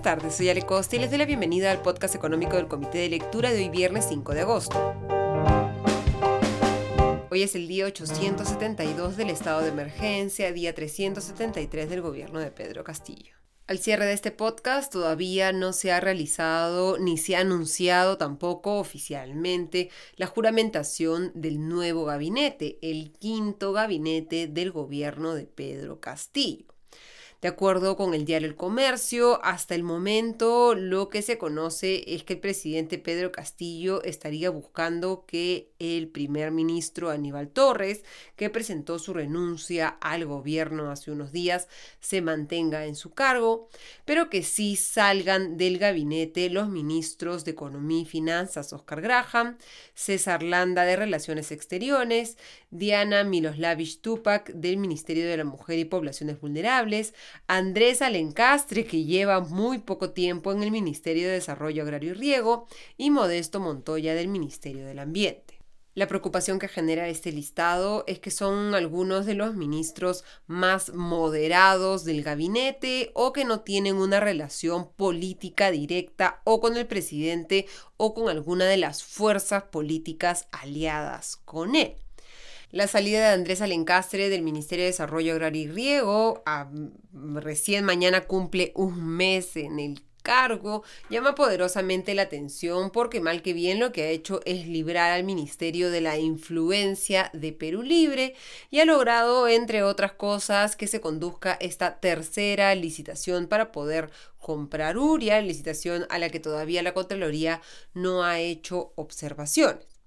Buenas tardes, soy Ale Costa y les doy la bienvenida al podcast económico del Comité de Lectura de hoy viernes 5 de agosto. Hoy es el día 872 del estado de emergencia, día 373 del gobierno de Pedro Castillo. Al cierre de este podcast todavía no se ha realizado ni se ha anunciado tampoco oficialmente la juramentación del nuevo gabinete, el quinto gabinete del gobierno de Pedro Castillo. De acuerdo con el diario El Comercio, hasta el momento lo que se conoce es que el presidente Pedro Castillo estaría buscando que el primer ministro Aníbal Torres, que presentó su renuncia al gobierno hace unos días, se mantenga en su cargo, pero que sí salgan del gabinete los ministros de Economía y Finanzas Oscar Graham, César Landa de Relaciones Exteriores, Diana Miloslavich Tupac del Ministerio de la Mujer y Poblaciones Vulnerables, Andrés Alencastre, que lleva muy poco tiempo en el Ministerio de Desarrollo Agrario y Riego, y Modesto Montoya del Ministerio del Ambiente. La preocupación que genera este listado es que son algunos de los ministros más moderados del gabinete o que no tienen una relación política directa o con el presidente o con alguna de las fuerzas políticas aliadas con él. La salida de Andrés Alencastre del Ministerio de Desarrollo Agrario y Riego, recién mañana cumple un mes en el cargo, llama poderosamente la atención porque mal que bien lo que ha hecho es librar al ministerio de la influencia de Perú Libre y ha logrado, entre otras cosas, que se conduzca esta tercera licitación para poder comprar Uria, licitación a la que todavía la Contraloría no ha hecho observaciones.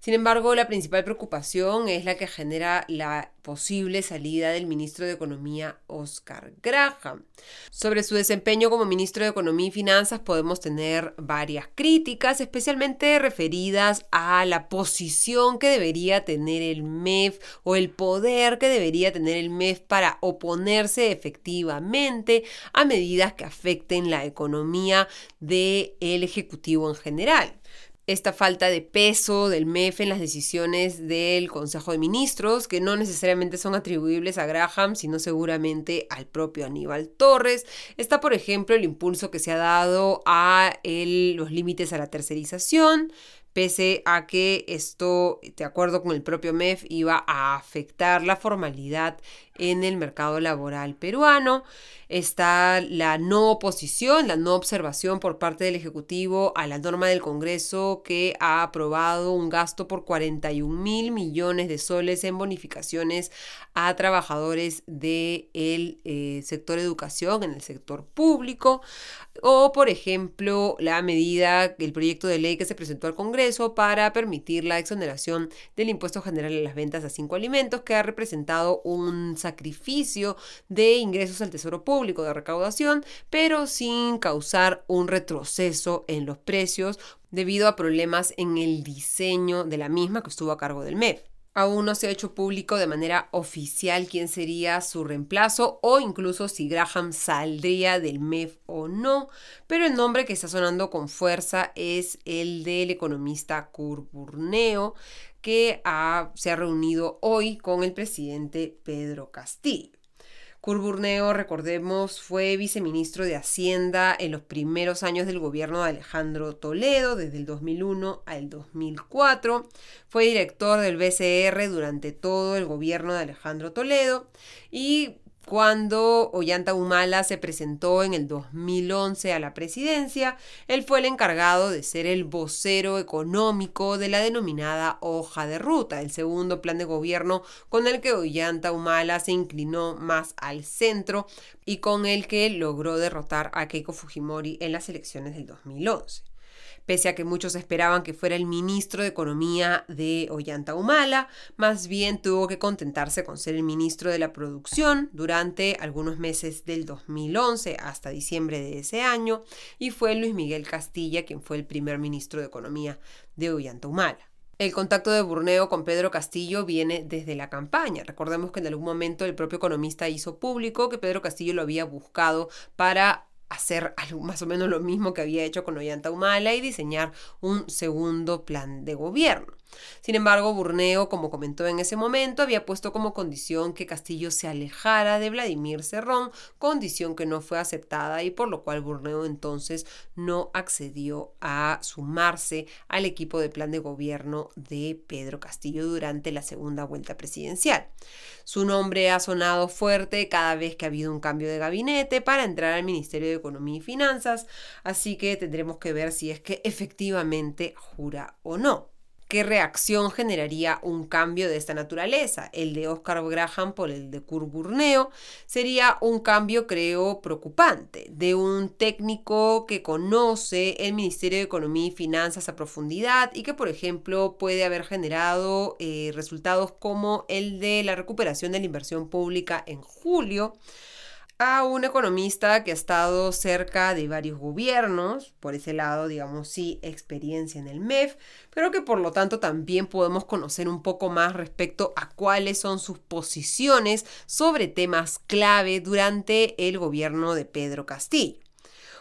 Sin embargo, la principal preocupación es la que genera la posible salida del ministro de Economía, Oscar Graham. Sobre su desempeño como ministro de Economía y Finanzas podemos tener varias críticas, especialmente referidas a la posición que debería tener el MEF o el poder que debería tener el MEF para oponerse efectivamente a medidas que afecten la economía del Ejecutivo en general esta falta de peso del MEF en las decisiones del Consejo de Ministros, que no necesariamente son atribuibles a Graham, sino seguramente al propio Aníbal Torres. Está, por ejemplo, el impulso que se ha dado a los límites a la tercerización, pese a que esto, de acuerdo con el propio MEF, iba a afectar la formalidad en el mercado laboral peruano. Está la no oposición, la no observación por parte del Ejecutivo a la norma del Congreso que ha aprobado un gasto por 41 mil millones de soles en bonificaciones a trabajadores del eh, sector educación, en el sector público. O, por ejemplo, la medida, el proyecto de ley que se presentó al Congreso para permitir la exoneración del impuesto general a las ventas a cinco alimentos, que ha representado un sacrificio de ingresos al Tesoro Público de recaudación, pero sin causar un retroceso en los precios debido a problemas en el diseño de la misma que estuvo a cargo del MEF. Aún no se ha hecho público de manera oficial quién sería su reemplazo o incluso si Graham saldría del MEF o no, pero el nombre que está sonando con fuerza es el del economista Kurt Burneo, que se ha reunido hoy con el presidente Pedro Castillo. Curburneo, recordemos, fue viceministro de Hacienda en los primeros años del gobierno de Alejandro Toledo, desde el 2001 al 2004. Fue director del BCR durante todo el gobierno de Alejandro Toledo y cuando Ollanta Humala se presentó en el 2011 a la presidencia, él fue el encargado de ser el vocero económico de la denominada hoja de ruta, el segundo plan de gobierno con el que Ollanta Humala se inclinó más al centro y con el que logró derrotar a Keiko Fujimori en las elecciones del 2011 pese a que muchos esperaban que fuera el ministro de Economía de Ollanta Humala, más bien tuvo que contentarse con ser el ministro de la Producción durante algunos meses del 2011 hasta diciembre de ese año, y fue Luis Miguel Castilla quien fue el primer ministro de Economía de Ollanta Humala. El contacto de Burneo con Pedro Castillo viene desde la campaña. Recordemos que en algún momento el propio economista hizo público que Pedro Castillo lo había buscado para hacer algo más o menos lo mismo que había hecho con Ollanta Humala y diseñar un segundo plan de gobierno. Sin embargo, Burneo, como comentó en ese momento, había puesto como condición que Castillo se alejara de Vladimir Cerrón, condición que no fue aceptada y por lo cual Burneo entonces no accedió a sumarse al equipo de plan de gobierno de Pedro Castillo durante la segunda vuelta presidencial. Su nombre ha sonado fuerte cada vez que ha habido un cambio de gabinete para entrar al Ministerio de Economía y Finanzas, así que tendremos que ver si es que efectivamente jura o no. ¿Qué reacción generaría un cambio de esta naturaleza? El de Oscar Graham por el de Kurt Burneo sería un cambio, creo, preocupante, de un técnico que conoce el Ministerio de Economía y Finanzas a profundidad y que, por ejemplo, puede haber generado eh, resultados como el de la recuperación de la inversión pública en julio a un economista que ha estado cerca de varios gobiernos, por ese lado, digamos, sí, experiencia en el MEF, pero que por lo tanto también podemos conocer un poco más respecto a cuáles son sus posiciones sobre temas clave durante el gobierno de Pedro Castillo.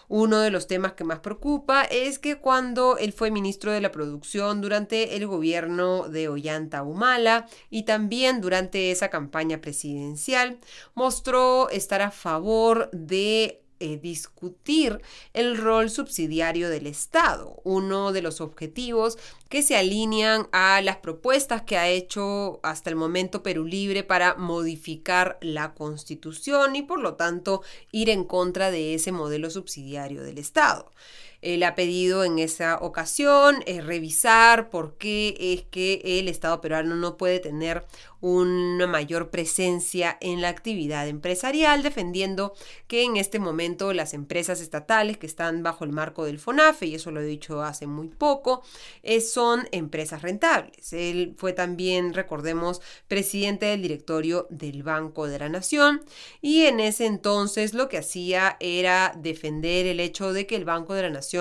Uno de los temas que más preocupa es que cuando él fue ministro de la producción durante el gobierno de Ollanta Humala y también durante esa campaña presidencial, mostró estar a favor de eh, discutir el rol subsidiario del Estado, uno de los objetivos que se alinean a las propuestas que ha hecho hasta el momento Perú Libre para modificar la constitución y por lo tanto ir en contra de ese modelo subsidiario del Estado. Él ha pedido en esa ocasión eh, revisar por qué es que el Estado peruano no puede tener una mayor presencia en la actividad empresarial, defendiendo que en este momento las empresas estatales que están bajo el marco del FONAFE, y eso lo he dicho hace muy poco, eh, son empresas rentables. Él fue también, recordemos, presidente del directorio del Banco de la Nación y en ese entonces lo que hacía era defender el hecho de que el Banco de la Nación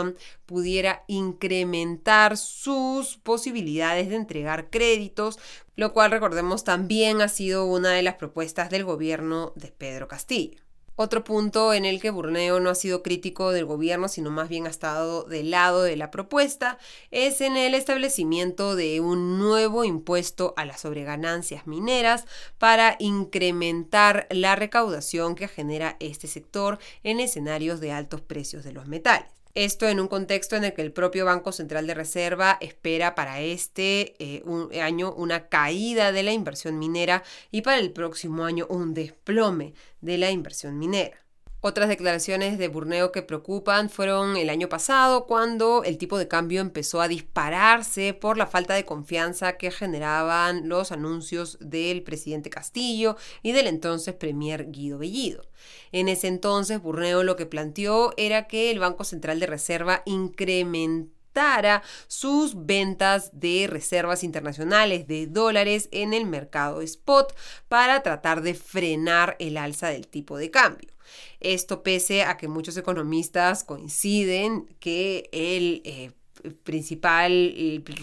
pudiera incrementar sus posibilidades de entregar créditos, lo cual recordemos también ha sido una de las propuestas del gobierno de Pedro Castillo. Otro punto en el que Burneo no ha sido crítico del gobierno, sino más bien ha estado del lado de la propuesta, es en el establecimiento de un nuevo impuesto a las sobreganancias mineras para incrementar la recaudación que genera este sector en escenarios de altos precios de los metales. Esto en un contexto en el que el propio Banco Central de Reserva espera para este eh, año una caída de la inversión minera y para el próximo año un desplome de la inversión minera. Otras declaraciones de Burneo que preocupan fueron el año pasado, cuando el tipo de cambio empezó a dispararse por la falta de confianza que generaban los anuncios del presidente Castillo y del entonces premier Guido Bellido. En ese entonces, Burneo lo que planteó era que el Banco Central de Reserva incrementara sus ventas de reservas internacionales de dólares en el mercado spot para tratar de frenar el alza del tipo de cambio. Esto pese a que muchos economistas coinciden que el eh, principal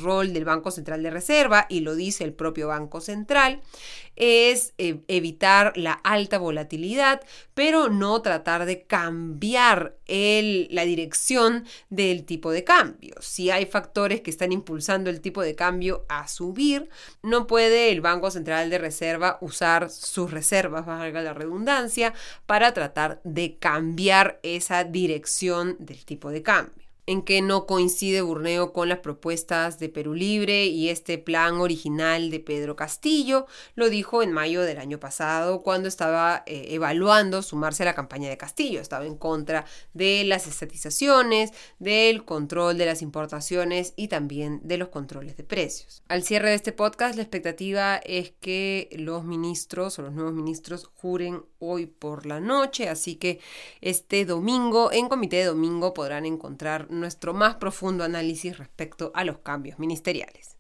rol del Banco Central de Reserva, y lo dice el propio Banco Central, es eh, evitar la alta volatilidad, pero no tratar de cambiar el, la dirección del tipo de cambio. Si hay factores que están impulsando el tipo de cambio a subir, no puede el Banco Central de Reserva usar sus reservas, valga la redundancia, para tratar de cambiar esa dirección del tipo de cambio en que no coincide Burneo con las propuestas de Perú Libre y este plan original de Pedro Castillo, lo dijo en mayo del año pasado cuando estaba eh, evaluando sumarse a la campaña de Castillo. Estaba en contra de las estatizaciones, del control de las importaciones y también de los controles de precios. Al cierre de este podcast, la expectativa es que los ministros o los nuevos ministros juren hoy por la noche, así que este domingo en comité de domingo podrán encontrar nuestro más profundo análisis respecto a los cambios ministeriales.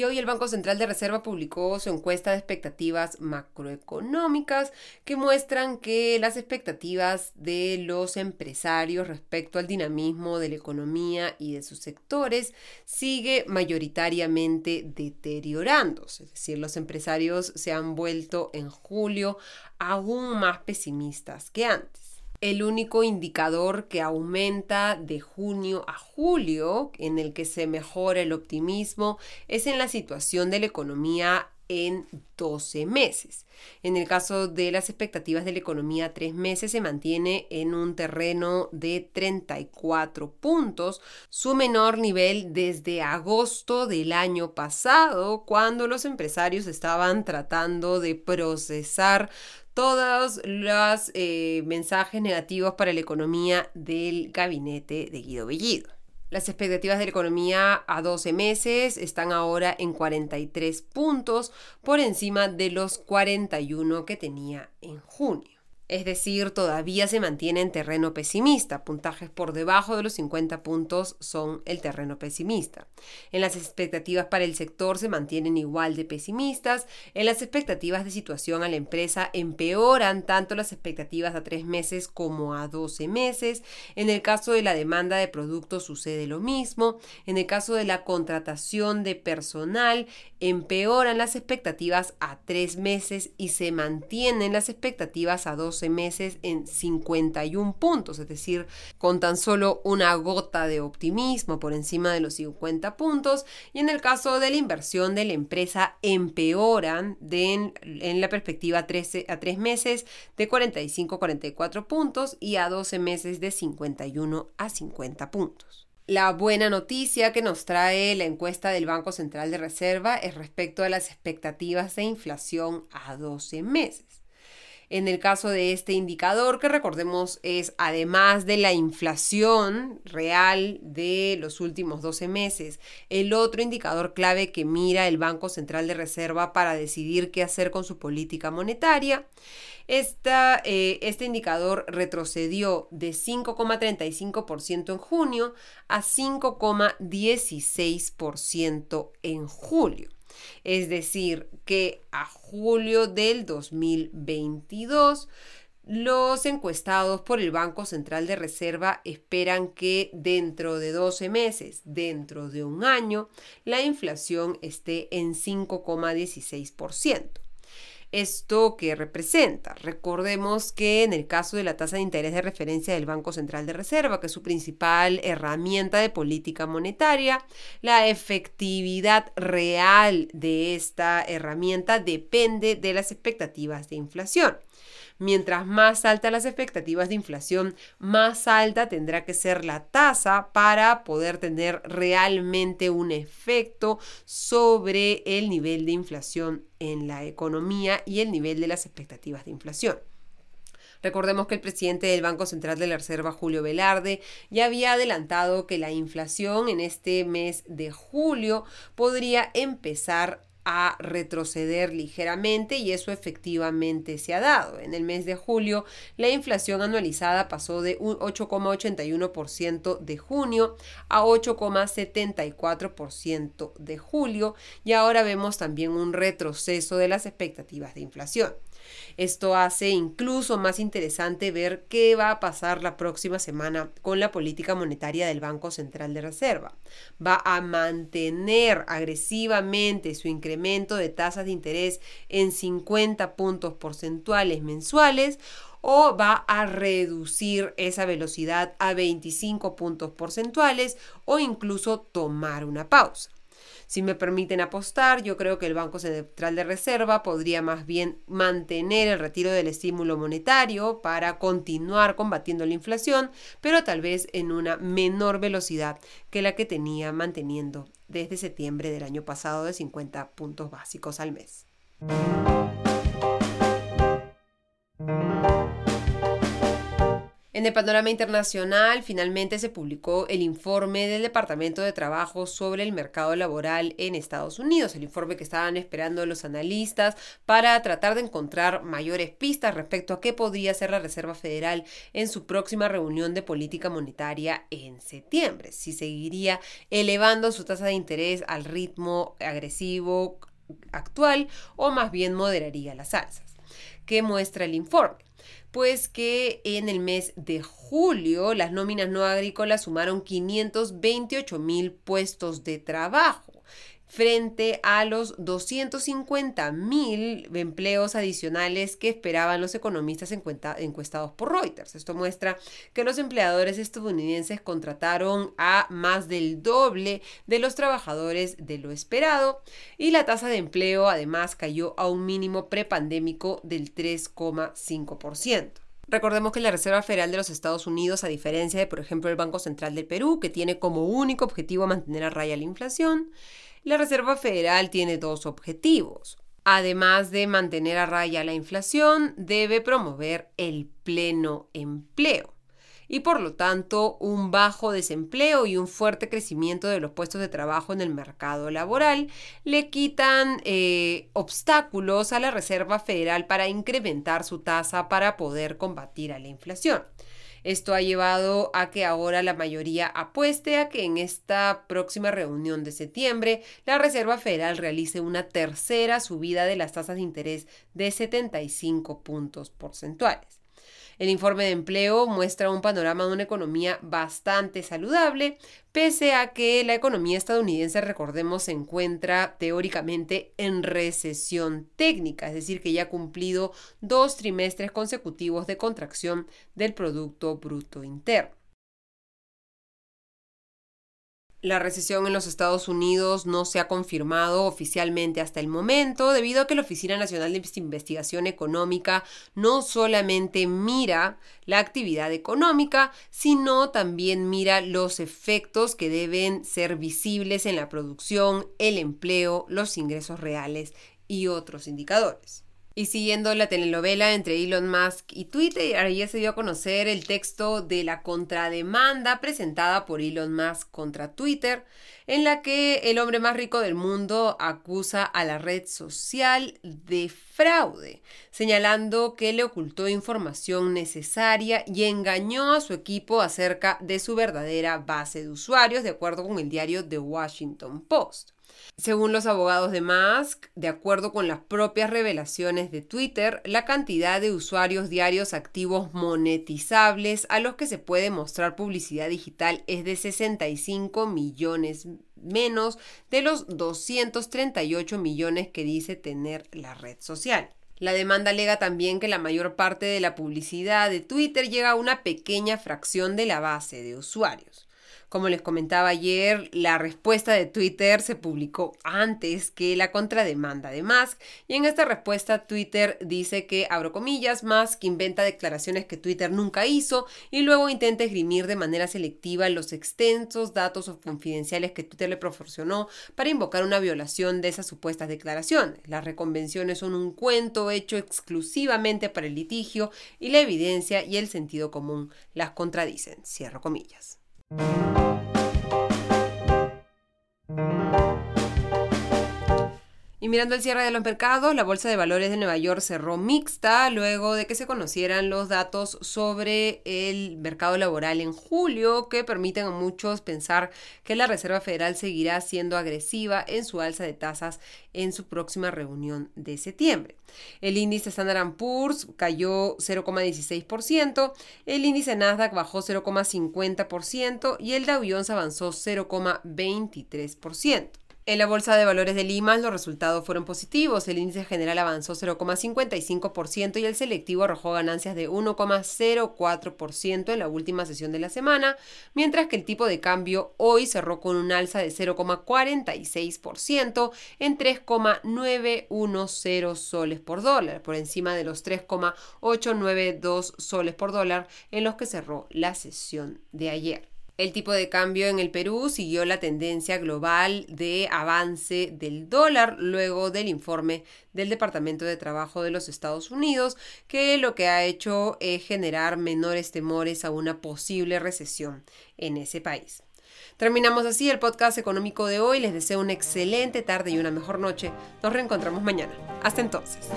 Y hoy el Banco Central de Reserva publicó su encuesta de expectativas macroeconómicas que muestran que las expectativas de los empresarios respecto al dinamismo de la economía y de sus sectores sigue mayoritariamente deteriorándose. Es decir, los empresarios se han vuelto en julio aún más pesimistas que antes. El único indicador que aumenta de junio a julio, en el que se mejora el optimismo, es en la situación de la economía en 12 meses. En el caso de las expectativas de la economía, tres meses se mantiene en un terreno de 34 puntos, su menor nivel desde agosto del año pasado, cuando los empresarios estaban tratando de procesar todos los eh, mensajes negativos para la economía del gabinete de Guido Bellido. Las expectativas de la economía a 12 meses están ahora en 43 puntos por encima de los 41 que tenía en junio es decir, todavía se mantiene en terreno pesimista. Puntajes por debajo de los 50 puntos son el terreno pesimista. En las expectativas para el sector se mantienen igual de pesimistas. En las expectativas de situación a la empresa empeoran tanto las expectativas a 3 meses como a 12 meses. En el caso de la demanda de productos sucede lo mismo. En el caso de la contratación de personal empeoran las expectativas a 3 meses y se mantienen las expectativas a 12 meses en 51 puntos, es decir, con tan solo una gota de optimismo por encima de los 50 puntos. Y en el caso de la inversión de la empresa, empeoran en, la perspectiva 13, a 3 meses de 45 a 44 puntos y a 12 meses de 51 a 50 puntos. La buena noticia que nos trae la encuesta del Banco Central de Reserva es respecto a las expectativas de inflación a 12 meses. En el caso de este indicador, que recordemos es además de la inflación real de los últimos 12 meses, el otro indicador clave que mira el Banco Central de Reserva para decidir qué hacer con su política monetaria. Eh, este indicador retrocedió de 5,35% en junio a 5,16% en julio. Es decir, que a julio del 2022 los encuestados por el Banco Central de Reserva esperan que dentro de 12 meses, dentro de un año, la inflación esté en 5,16%. ¿Esto qué representa? Recordemos que en el caso de la tasa de interés de referencia del Banco Central de Reserva, que es su principal herramienta de política monetaria, la efectividad real de esta herramienta depende de las expectativas de inflación. Mientras más altas las expectativas de inflación, más alta tendrá que ser la tasa para poder tener realmente un efecto sobre el nivel de inflación en la economía y el nivel de las expectativas de inflación. Recordemos que el presidente del Banco Central de la Reserva, Julio Velarde, ya había adelantado que la inflación en este mes de julio podría empezar a retroceder ligeramente y eso efectivamente se ha dado. En el mes de julio, la inflación anualizada pasó de un 8,81% de junio a 8,74% de julio y ahora vemos también un retroceso de las expectativas de inflación. Esto hace incluso más interesante ver qué va a pasar la próxima semana con la política monetaria del Banco Central de Reserva. Va a mantener agresivamente su incremento de tasas de interés en 50 puntos porcentuales mensuales o va a reducir esa velocidad a 25 puntos porcentuales o incluso tomar una pausa. Si me permiten apostar, yo creo que el Banco Central de Reserva podría más bien mantener el retiro del estímulo monetario para continuar combatiendo la inflación, pero tal vez en una menor velocidad que la que tenía manteniendo desde septiembre del año pasado de 50 puntos básicos al mes. En el panorama internacional, finalmente se publicó el informe del Departamento de Trabajo sobre el mercado laboral en Estados Unidos, el informe que estaban esperando los analistas para tratar de encontrar mayores pistas respecto a qué podría hacer la Reserva Federal en su próxima reunión de política monetaria en septiembre, si seguiría elevando su tasa de interés al ritmo agresivo actual o más bien moderaría las alzas. ¿Qué muestra el informe? Pues que en el mes de julio las nóminas no agrícolas sumaron 528 mil puestos de trabajo. Frente a los 250 mil empleos adicionales que esperaban los economistas encuestados por Reuters. Esto muestra que los empleadores estadounidenses contrataron a más del doble de los trabajadores de lo esperado y la tasa de empleo además cayó a un mínimo prepandémico del 3,5%. Recordemos que la Reserva Federal de los Estados Unidos, a diferencia de, por ejemplo, el Banco Central del Perú, que tiene como único objetivo mantener a raya la inflación, la Reserva Federal tiene dos objetivos. Además de mantener a raya la inflación, debe promover el pleno empleo y por lo tanto un bajo desempleo y un fuerte crecimiento de los puestos de trabajo en el mercado laboral le quitan eh, obstáculos a la Reserva Federal para incrementar su tasa para poder combatir la inflación. Esto ha llevado a que ahora la mayoría apueste a que en esta próxima reunión de septiembre la Reserva Federal realice una tercera subida de las tasas de interés de 75 puntos porcentuales. El informe de empleo muestra un panorama de una economía bastante saludable, pese a que la economía estadounidense, recordemos, se encuentra teóricamente en recesión técnica, es decir, que ya ha cumplido dos trimestres consecutivos de contracción del Producto Bruto Interno. La recesión en los Estados Unidos no se ha confirmado oficialmente hasta el momento, debido a que la Oficina Nacional de Investigación Económica no solamente mira la actividad económica, sino también mira los efectos que deben ser visibles en la producción, el empleo, los ingresos reales y otros indicadores. Y siguiendo la telenovela entre Elon Musk y Twitter, ayer se dio a conocer el texto de la contrademanda presentada por Elon Musk contra Twitter, en la que el hombre más rico del mundo acusa a la red social de fraude, señalando que le ocultó información necesaria y engañó a su equipo acerca de su verdadera base de usuarios, de acuerdo con el diario The Washington Post. Según los abogados de Musk, de acuerdo con las propias revelaciones de Twitter, la cantidad de usuarios diarios activos monetizables a los que se puede mostrar publicidad digital es de 65 millones menos de los 238 millones que dice tener la red social. La demanda alega también que la mayor parte de la publicidad de Twitter llega a una pequeña fracción de la base de usuarios. Como les comentaba ayer, la respuesta de Twitter se publicó antes que la contrademanda de Musk y en esta respuesta Twitter dice que, abro comillas, Musk inventa declaraciones que Twitter nunca hizo y luego intenta esgrimir de manera selectiva los extensos datos confidenciales que Twitter le proporcionó para invocar una violación de esas supuestas declaraciones. Las reconvenciones son un cuento hecho exclusivamente para el litigio y la evidencia y el sentido común las contradicen. Cierro comillas. Thank you. Y mirando el cierre de los mercados, la Bolsa de Valores de Nueva York cerró mixta luego de que se conocieran los datos sobre el mercado laboral en julio que permiten a muchos pensar que la Reserva Federal seguirá siendo agresiva en su alza de tasas en su próxima reunión de septiembre. El índice Standard Poor's cayó 0,16%, el índice Nasdaq bajó 0,50% y el Dow Jones avanzó 0,23%. En la Bolsa de Valores de Lima los resultados fueron positivos. El índice general avanzó 0,55% y el selectivo arrojó ganancias de 1,04% en la última sesión de la semana, mientras que el tipo de cambio hoy cerró con un alza de 0,46% en 3,910 soles por dólar, por encima de los 3,892 soles por dólar en los que cerró la sesión de ayer. El tipo de cambio en el Perú siguió la tendencia global de avance del dólar luego del informe del Departamento de Trabajo de los Estados Unidos, que lo que ha hecho es generar menores temores a una posible recesión en ese país. Terminamos así el podcast económico de hoy. Les deseo una excelente tarde y una mejor noche. Nos reencontramos mañana. Hasta entonces.